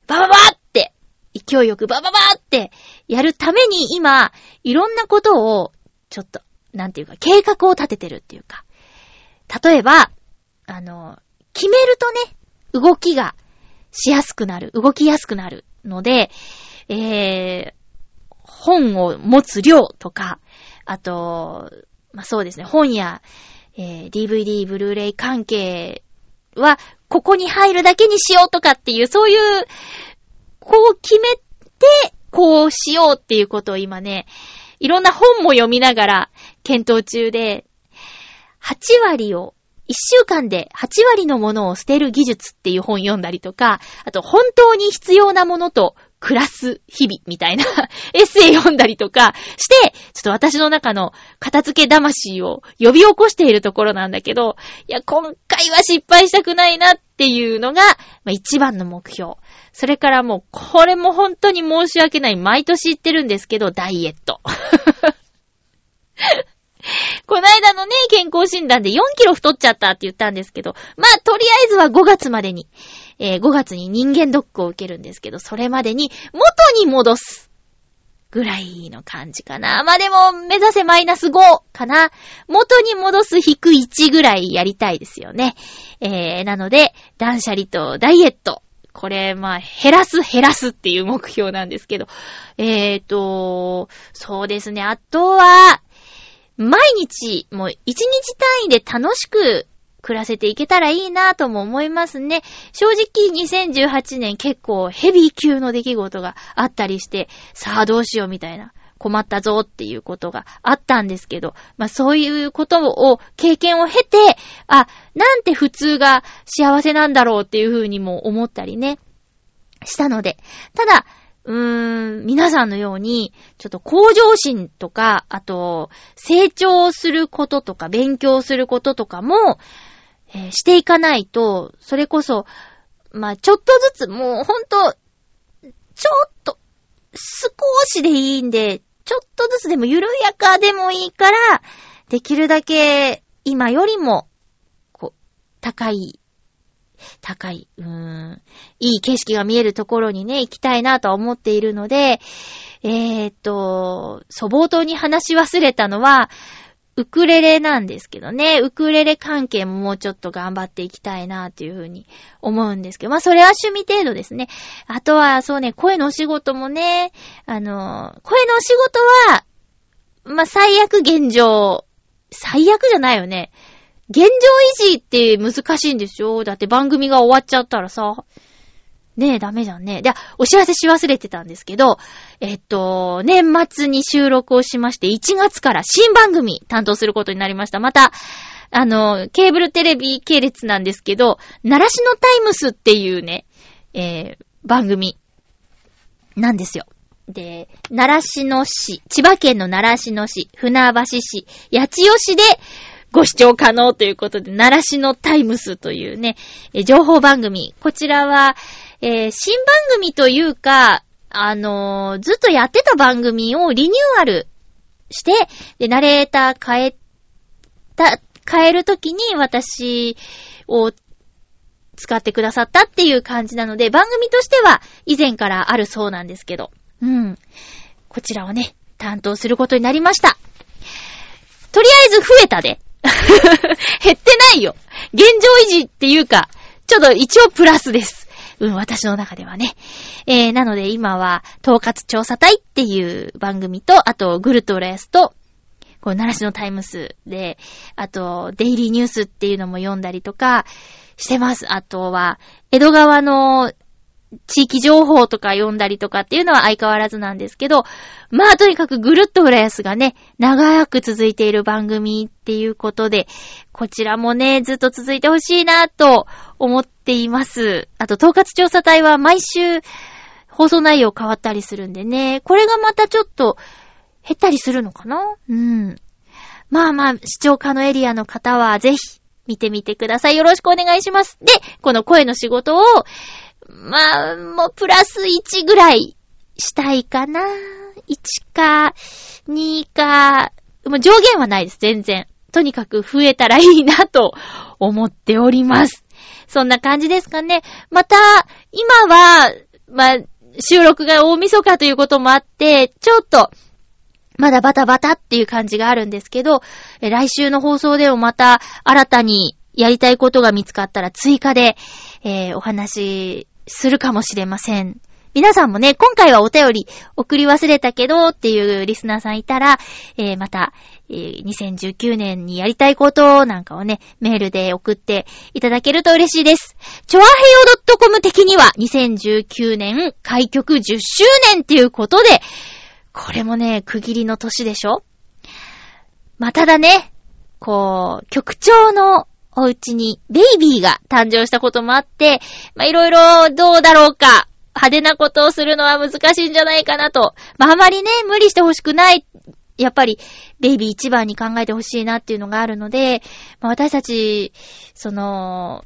バババって、勢いよくバババってやるために今、いろんなことを、ちょっと、なんていうか、計画を立ててるっていうか。例えば、あの、決めるとね、動きがしやすくなる、動きやすくなるので、えー、本を持つ量とか、あと、まあ、そうですね、本や、えー、DVD、ブルーレイ関係は、ここに入るだけにしようとかっていう、そういう、こう決めて、こうしようっていうことを今ね、いろんな本も読みながら検討中で、8割を、1週間で8割のものを捨てる技術っていう本読んだりとか、あと本当に必要なものと暮らす日々みたいな エッセイ読んだりとかして、ちょっと私の中の片付け魂を呼び起こしているところなんだけど、いや、今回は失敗したくないなっていうのが、まあ、一番の目標。それからもう、これも本当に申し訳ない。毎年言ってるんですけど、ダイエット。この間のね、健康診断で4キロ太っちゃったって言ったんですけど、まあ、とりあえずは5月までに、えー、5月に人間ドックを受けるんですけど、それまでに元に戻す。ぐらいの感じかな。まあ、でも、目指せマイナス5かな。元に戻す引く1ぐらいやりたいですよね。えー、なので、断捨離とダイエット。これ、まあ、減らす減らすっていう目標なんですけど。えーと、そうですね。あとは、毎日、もう一日単位で楽しく暮らせていけたらいいなぁとも思いますね。正直2018年結構ヘビー級の出来事があったりして、さあどうしようみたいな。困ったぞっていうことがあったんですけど、まあそういうことを、経験を経て、あ、なんて普通が幸せなんだろうっていうふうにも思ったりね、したので。ただ、うーん、皆さんのように、ちょっと向上心とか、あと、成長することとか、勉強することとかも、えー、していかないと、それこそ、まあ、ちょっとずつ、もうほんと、ちょっと、少しでいいんで、ちょっとずつでも緩やかでもいいから、できるだけ今よりも、こう、高い、高い、うーん、いい景色が見えるところにね、行きたいなとは思っているので、えーっと、そう、冒頭に話し忘れたのは、ウクレレなんですけどね、ウクレレ関係ももうちょっと頑張っていきたいなっていうふうに思うんですけど、まあそれは趣味程度ですね。あとはそうね、声のお仕事もね、あの、声のお仕事は、まあ最悪現状、最悪じゃないよね。現状維持って難しいんですよ。だって番組が終わっちゃったらさ、ねえ、ダメじゃんね。で、お知らせし忘れてたんですけど、えっと、年末に収録をしまして、1月から新番組担当することになりました。また、あの、ケーブルテレビ系列なんですけど、奈良市のタイムスっていうね、えー、番組、なんですよ。で、奈良市の市、千葉県の奈良市の市、船橋市、八千代市でご視聴可能ということで、奈良市のタイムスというね、え情報番組。こちらは、えー、新番組というか、あのー、ずっとやってた番組をリニューアルして、で、ナレーター変えた、変えるときに私を使ってくださったっていう感じなので、番組としては以前からあるそうなんですけど、うん。こちらをね、担当することになりました。とりあえず増えたで。減ってないよ。現状維持っていうか、ちょっと一応プラスです。うん、私の中ではね。えー、なので今は、統括調査隊っていう番組と、あと、グルトレスと、こう、奈良市のタイムスで、あと、デイリーニュースっていうのも読んだりとか、してます。あとは、江戸川の地域情報とか読んだりとかっていうのは相変わらずなんですけど、まあとにかくぐるっと浦安がね、長く続いている番組っていうことで、こちらもね、ずっと続いてほしいなと思っています。あと、統括調査隊は毎週放送内容変わったりするんでね、これがまたちょっと減ったりするのかな？うん。まあまあ、視聴可能エリアの方はぜひ見てみてください。よろしくお願いします。で、この声の仕事を、まあ、もうプラス1ぐらいしたいかな。1か、2か、もう上限はないです、全然。とにかく増えたらいいなと思っております。そんな感じですかね。また、今は、まあ、収録が大晦日ということもあって、ちょっと、まだバタバタっていう感じがあるんですけど、来週の放送でもまた新たにやりたいことが見つかったら追加で、えー、お話するかもしれません。皆さんもね、今回はお便り送り忘れたけどっていうリスナーさんいたら、えー、また、えー、2019年にやりたいことなんかをね、メールで送っていただけると嬉しいです。チョアヘヨ .com 的には2019年開局10周年っていうことで、これもね、区切りの年でしょ？まあ、ただね、こう、局長のお家にベイビーが誕生したこともあって、ま、いろいろどうだろうか、派手なことをするのは難しいんじゃないかなと。まあ、あまりね、無理してほしくない。やっぱり、ベイビー一番に考えてほしいなっていうのがあるので、まあ、私たち、その、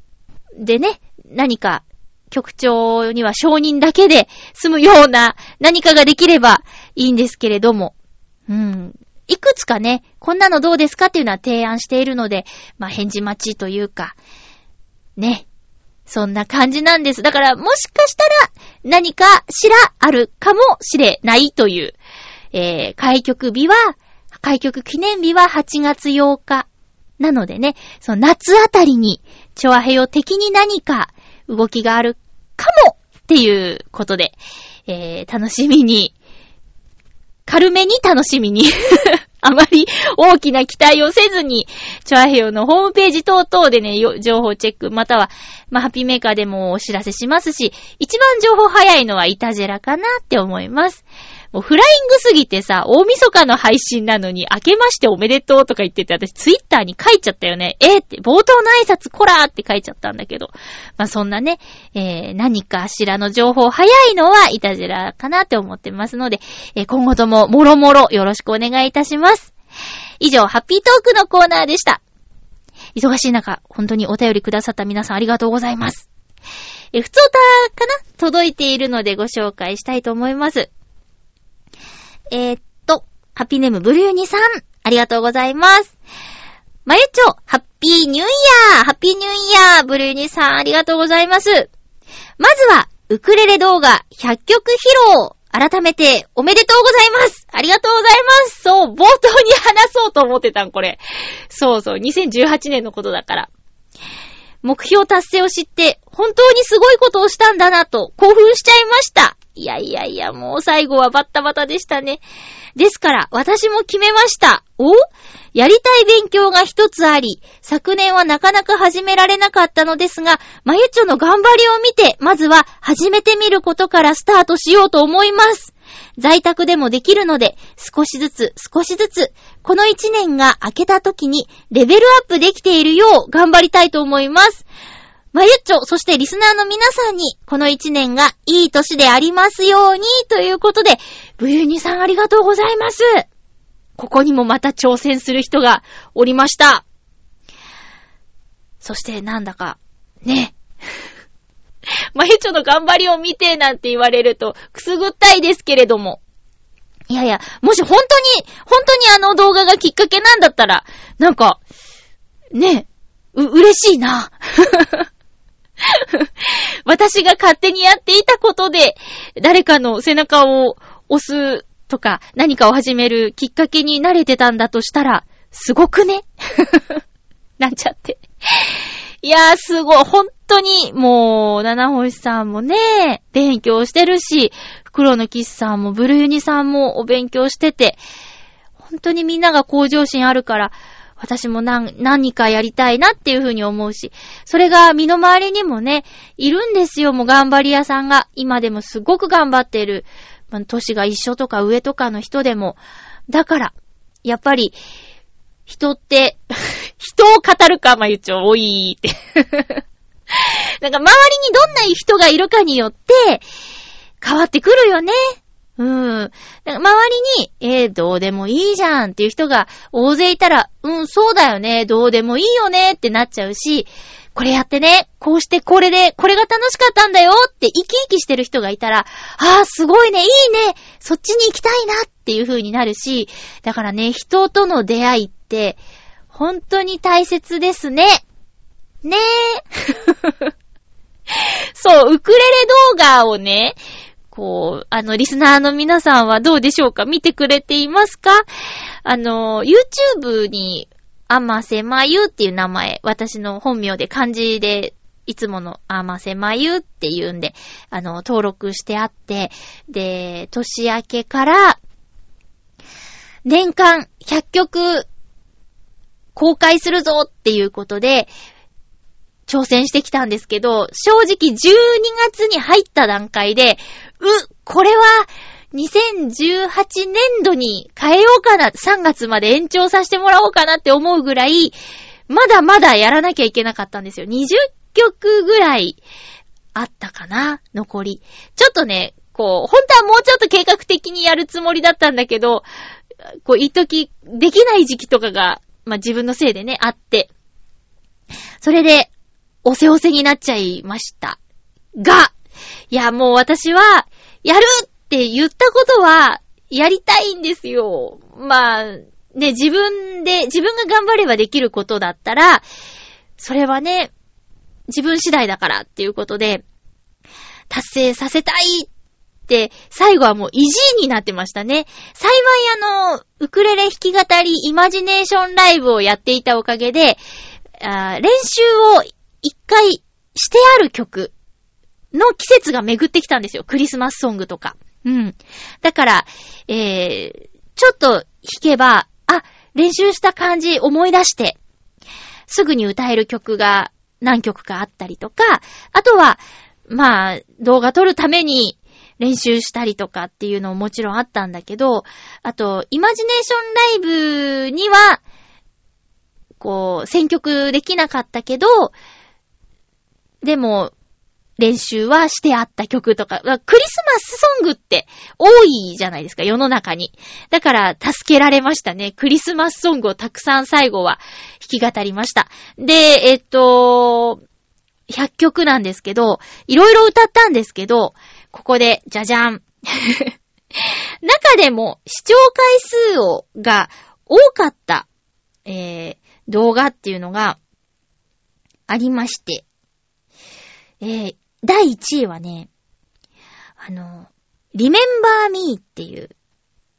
でね、何か、局長には承認だけで済むような何かができればいいんですけれども。うん。いくつかね、こんなのどうですかっていうのは提案しているので、まあ、返事待ちというか、ね。そんな感じなんです。だから、もしかしたら、何かしらあるかもしれないという、えー、開局日は、開局記念日は8月8日。なのでね、その夏あたりに、チョアヘヨ的に何か動きがあるかもっていうことで、えー、楽しみに軽めに楽しみに あまり大きな期待をせずに、チョアヘヨのホームページ等々でね、情報チェック、または、まあ、ハッピーメーカーでもお知らせしますし、一番情報早いのはイタジェラかなって思います。もうフライングすぎてさ、大晦日の配信なのに、明けましておめでとうとか言ってて、私ツイッターに書いちゃったよね。えー、って、冒頭の挨拶コラーって書いちゃったんだけど。まあ、そんなね、えー、何かしらの情報早いのは、いたじらかなって思ってますので、えー、今後とも、もろもろよろしくお願いいたします。以上、ハッピートークのコーナーでした。忙しい中、本当にお便りくださった皆さんありがとうございます。え、普通歌かな？届いているのでご紹介したいと思います。えー、っと、ハッピーネームブルーニさん、ありがとうございます。まゆちょ、ハッピーニューイヤーハッピーニューイヤーブルーニさんありがとうございます。まずは、ウクレレ動画100曲披露。改めて、おめでとうございますありがとうございますそう、冒頭に話そうと思ってたん、これ。そうそう、2018年のことだから。目標達成を知って、本当にすごいことをしたんだなと、興奮しちゃいました。いやいやいや、もう最後はバッタバタでしたね。ですから、私も決めました。お？やりたい勉強が一つあり、昨年はなかなか始められなかったのですが、まゆちょの頑張りを見て、まずは始めてみることからスタートしようと思います。在宅でもできるので、少しずつ少しずつ、この一年が明けた時にレベルアップできているよう頑張りたいと思います。まゆっちょ、そしてリスナーの皆さんに、この一年がいい年でありますように、ということで、ブユニさんありがとうございます。ここにもまた挑戦する人がおりました。そしてなんだか、ね。まゆちょの頑張りを見てなんて言われると、くすぐったいですけれども。いやいや、もし本当に、本当にあの動画がきっかけなんだったら、なんか、ね、う、嬉しいな。私が勝手にやっていたことで、誰かの背中を押すとか、何かを始めるきっかけになれてたんだとしたら、すごくね？なんちゃって。いやー、すごい。本当に、もう、七星さんもね、勉強してるし、袋のキスさんも、ブルユニさんもお勉強してて、本当にみんなが向上心あるから、私も何、何かやりたいなっていうふうに思うし、それが身の回りにもね、いるんですよ、もう頑張り屋さんが。今でもすごく頑張ってる。まあ年が一緒とか上とかの人でも。だから、やっぱり、人って、人を語るか、まゆちょ、おいーって。なんか周りにどんな人がいるかによって、変わってくるよね。うん。周りに、えー、どうでもいいじゃんっていう人が大勢いたら、うん、そうだよね、どうでもいいよねってなっちゃうし、これやってね、こうしてこれで、これが楽しかったんだよって生き生きしてる人がいたら、ああ、すごいね、いいね、そっちに行きたいなっていう風になるし、だからね、人との出会いって、本当に大切ですね。ねえ。そう、ウクレレ動画をね、こう、あの、リスナーの皆さんはどうでしょうか？見てくれていますか？あの、YouTube に、あませまゆっていう名前、私の本名で漢字で、いつものあませまゆっていうんで、あの、登録してあって、で、年明けから、年間100曲公開するぞっていうことで、挑戦してきたんですけど、正直12月に入った段階で、う、これは2018年度に変えようかな、3月まで延長させてもらおうかなって思うぐらい、まだまだやらなきゃいけなかったんですよ。20曲ぐらいあったかな、残り。ちょっとね、こう、本当はもうちょっと計画的にやるつもりだったんだけど、こう、一時できない時期とかが、まあ、自分のせいでね、あって。それで、おせおせになっちゃいました。が、いや、もう私は、やるって言ったことは、やりたいんですよ。まあ、ね、自分で、自分が頑張ればできることだったら、それはね、自分次第だからっていうことで、達成させたいって、最後はもう意地になってましたね。幸いあの、ウクレレ弾き語りイマジネーションライブをやっていたおかげで、あ練習を一回してある曲の季節が巡ってきたんですよ。クリスマスソングとか。うん。だから、えー、ちょっと弾けば、あ、練習した感じ思い出して、すぐに歌える曲が何曲かあったりとか、あとは、まあ、動画撮るために練習したりとかっていうのももちろんあったんだけど、あと、イマジネーションライブには、こう、選曲できなかったけど、でも、練習はしてあった曲とか、クリスマスソングって多いじゃないですか、世の中に。だから、助けられましたね。クリスマスソングをたくさん最後は弾き語りました。で、えっと、100曲なんですけど、いろいろ歌ったんですけど、ここで、じゃじゃん。中でも視聴回数をが多かった、えー、動画っていうのがありまして、えー、第1位はね、あの、Remember Me っていう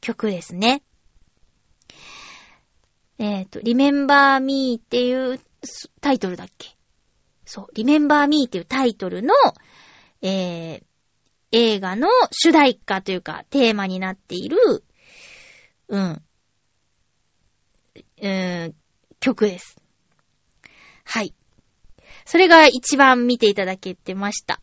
曲ですね。えっ、と、Remember Me っていうタイトルだっけ？そう、Remember Me っていうタイトルの、えー、映画の主題歌というか、テーマになっている、うん、うん、曲です。はい。それが一番見ていただけてました。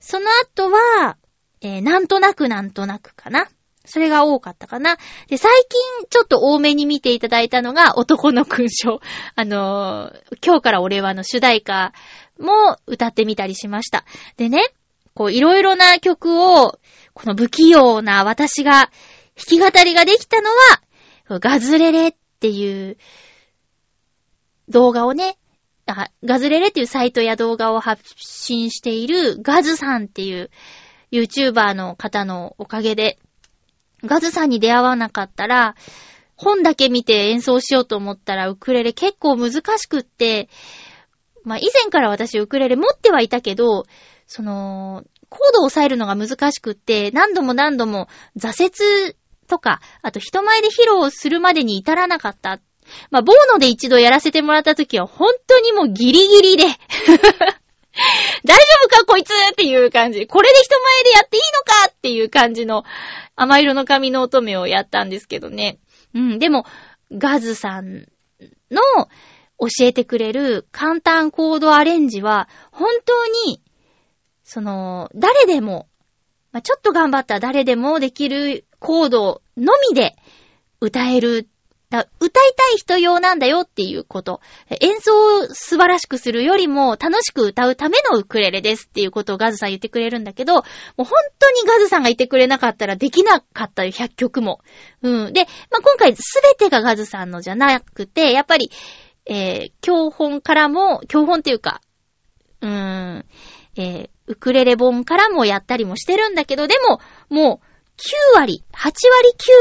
その後は、えーなんとなくなんとなくかな。それが多かったかな。で、最近ちょっと多めに見ていただいたのが男の勲章。あのー今日から俺はの主題歌も歌ってみたりしました。でね、こういろいろな曲を、この不器用な私が弾き語りができたのは、ガズレレっていう動画をね、ガズレレっていうサイトや動画を発信しているガズさんっていう YouTuber の方のおかげで、ガズさんに出会わなかったら、本だけ見て演奏しようと思ったらウクレレ結構難しくって、まあ以前から私ウクレレ持ってはいたけど、その、コードを押さえるのが難しくって、何度も何度も挫折とか、あと人前で披露するまでに至らなかった。まあ、ボーノで一度やらせてもらった時は本当にもうギリギリで、大丈夫かこいつっていう感じ。これで人前でやっていいのかっていう感じの甘色の髪の乙女をやったんですけどね。うん、でも、ガズさんの教えてくれる簡単コードアレンジは、本当に、その、誰でも、まあ、ちょっと頑張ったら誰でもできるコードのみで歌える。歌いたい人用なんだよっていうこと。演奏を素晴らしくするよりも楽しく歌うためのウクレレですっていうことをガズさん言ってくれるんだけど、もう本当にガズさんがいてくれなかったらできなかったよ、100曲も。うん。で、まあ、今回すべてがガズさんのじゃなくて、やっぱり、えー、教本からも、教本っていうか、うーん、えー、ウクレレ本からもやったりもしてるんだけど、でも、もう、9割、8割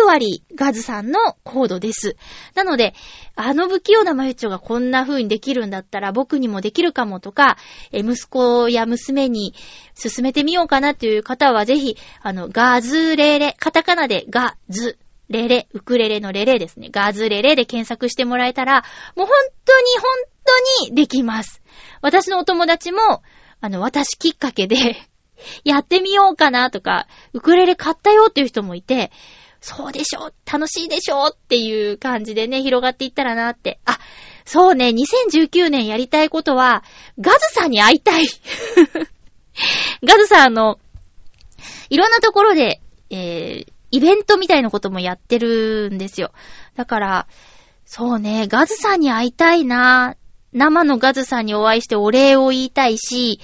9割ガズさんのコードです。なので、あの不器用なマユッチョがこんな風にできるんだったら僕にもできるかもとか、え息子や娘に進めてみようかなという方はぜひ、あの、ガズレレ、カタカナでガズレレ、ウクレレのレレですね。ガズレレで検索してもらえたら、もう本当に本当にできます。私のお友達も、あの、私きっかけで、やってみようかなとか、ウクレレ買ったよっていう人もいて、そうでしょ楽しいでしょっていう感じでね、広がっていったらなって。あ、そうね、2019年やりたいことは、ガズさんに会いたい。ガズさんあの、いろんなところで、えー、イベントみたいなこともやってるんですよ。だから、そうね、ガズさんに会いたいな。生のガズさんにお会いしてお礼を言いたいし、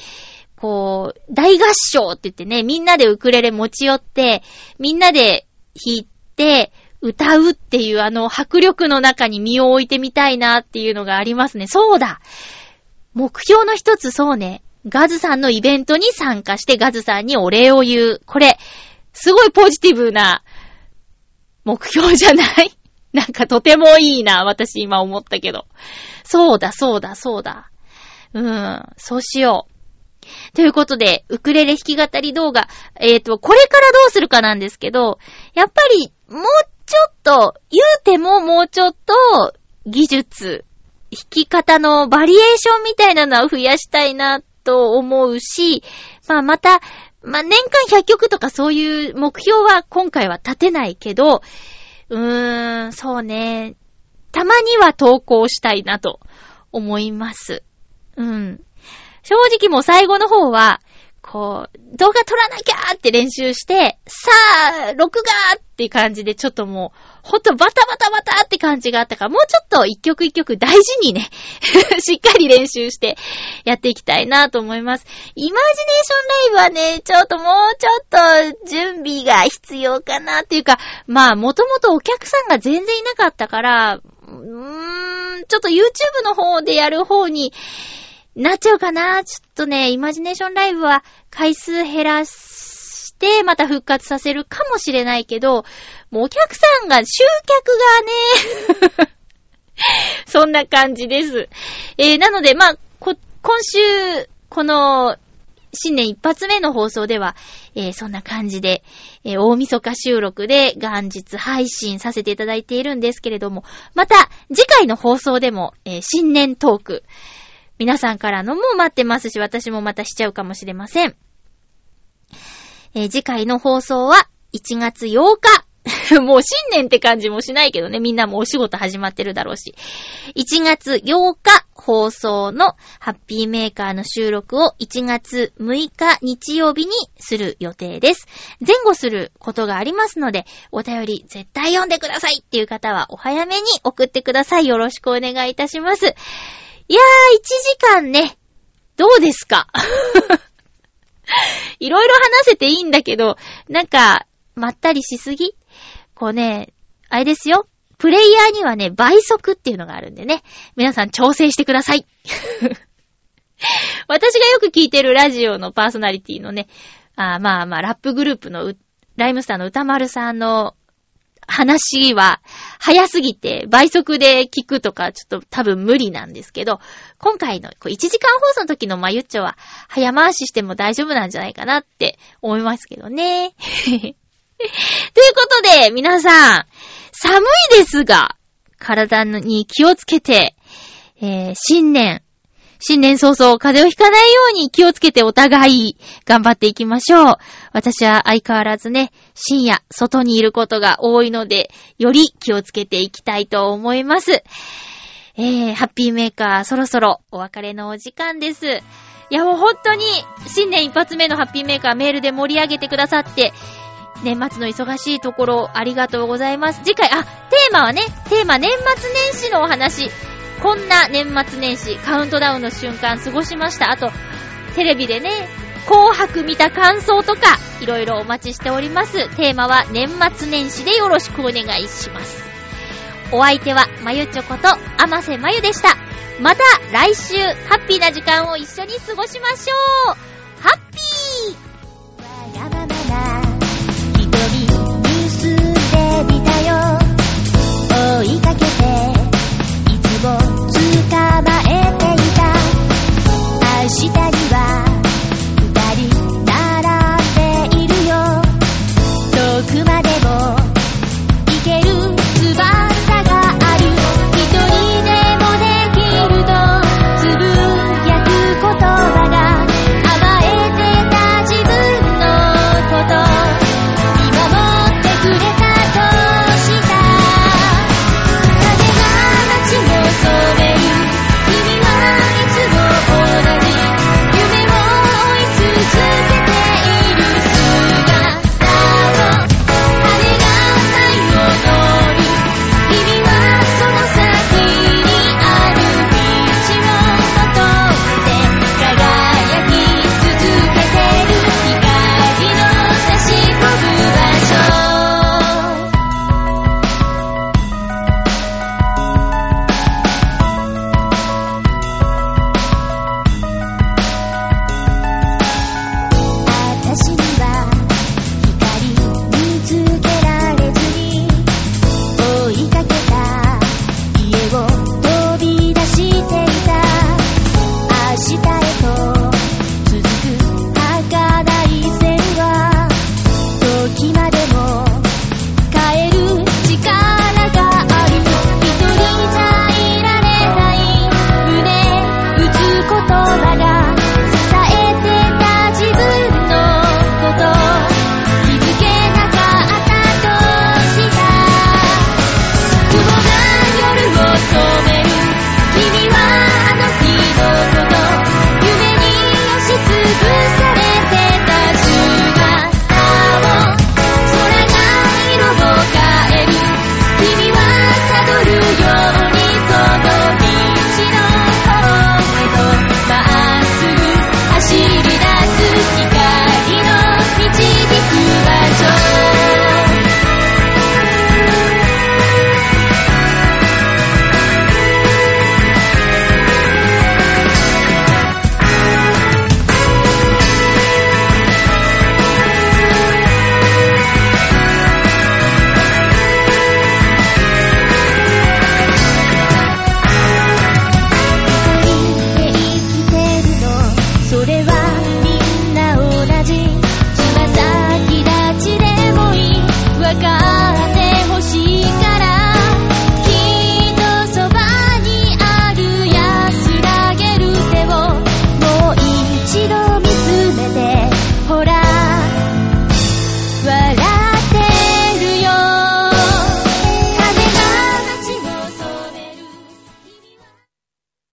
こう、大合唱って言ってね、みんなでウクレレ持ち寄って、みんなで弾いて、歌うっていうあの迫力の中に身を置いてみたいなっていうのがありますね。そうだ目標の一つそうね。ガズさんのイベントに参加してガズさんにお礼を言う。これ、すごいポジティブな目標じゃない？なんかとてもいいな、私今思ったけど。そうだ、そうだ、そうだ。うん、そうしよう。ということで、ウクレレ弾き語り動画、えっ、と、これからどうするかなんですけど、やっぱり、もうちょっと、言うてももうちょっと、技術、弾き方のバリエーションみたいなのは増やしたいなと思うし、まあまた、まあ年間100曲とかそういう目標は今回は立てないけど、うーん、そうね。たまには投稿したいなと思います。うん。正直もう最後の方は、こう、動画撮らなきゃーって練習して、さあ、録画ーって感じでちょっともう、ほんとバタバタバタって感じがあったから、もうちょっと一曲一曲大事にね、しっかり練習してやっていきたいなと思います。イマジネーションライブはね、ちょっともうちょっと準備が必要かなっていうか、まあ、もともとお客さんが全然いなかったから、うーん、ちょっと YouTube の方でやる方に、なっちゃうかなちょっとね、イマジネーションライブは回数減らして、また復活させるかもしれないけど、もうお客さんが、集客がね、そんな感じです。えー、なので、まあ、こ、今週、この、新年一発目の放送では、えーそんな感じで、えー大晦日収録で元日配信させていただいているんですけれども、また、次回の放送でも、えー新年トーク、皆さんからのも待ってますし、私もまたしちゃうかもしれません。えー次回の放送は1月8日。もう新年って感じもしないけどね、みんなもお仕事始まってるだろうし。1月8日放送のハッピーメーカーの収録を1月6日日曜日にする予定です。前後することがありますので、お便り絶対読んでくださいっていう方はお早めに送ってください。よろしくお願いいたします。いやー、1時間ね、どうですか？いろいろ話せていいんだけど、なんか、まったりしすぎ？こうね、あれですよ。プレイヤーにはね、倍速っていうのがあるんでね。皆さん調整してください。私がよく聞いてるラジオのパーソナリティのね、あまあまあ、ラップグループのライムスターの歌丸さんの話は早すぎて倍速で聞くとかちょっと多分無理なんですけど、今回のこう1時間放送の時のまゆっちょは早回ししても大丈夫なんじゃないかなって思いますけどね。ということで、皆さん、寒いですが、体に気をつけて、えー新年、新年早々風邪をひかないように気をつけてお互い頑張っていきましょう。私は相変わらずね、深夜外にいることが多いので、より気をつけていきたいと思います。えー、ハッピーメーカーそろそろお別れのお時間です。いやもう本当に新年一発目のハッピーメーカーメールで盛り上げてくださって、年末の忙しいところありがとうございます。次回、あ、テーマはね、テーマ年末年始のお話。こんな年末年始、カウントダウンの瞬間過ごしました。あと、テレビでね、紅白見た感想とか、いろいろお待ちしております。テーマは年末年始でよろしくお願いします。お相手は、まゆちょこと、あませまゆでした。また来週、ハッピーな時間を一緒に過ごしましょうハッピーわがままみたよ追いかけていつも捕まえていた明日に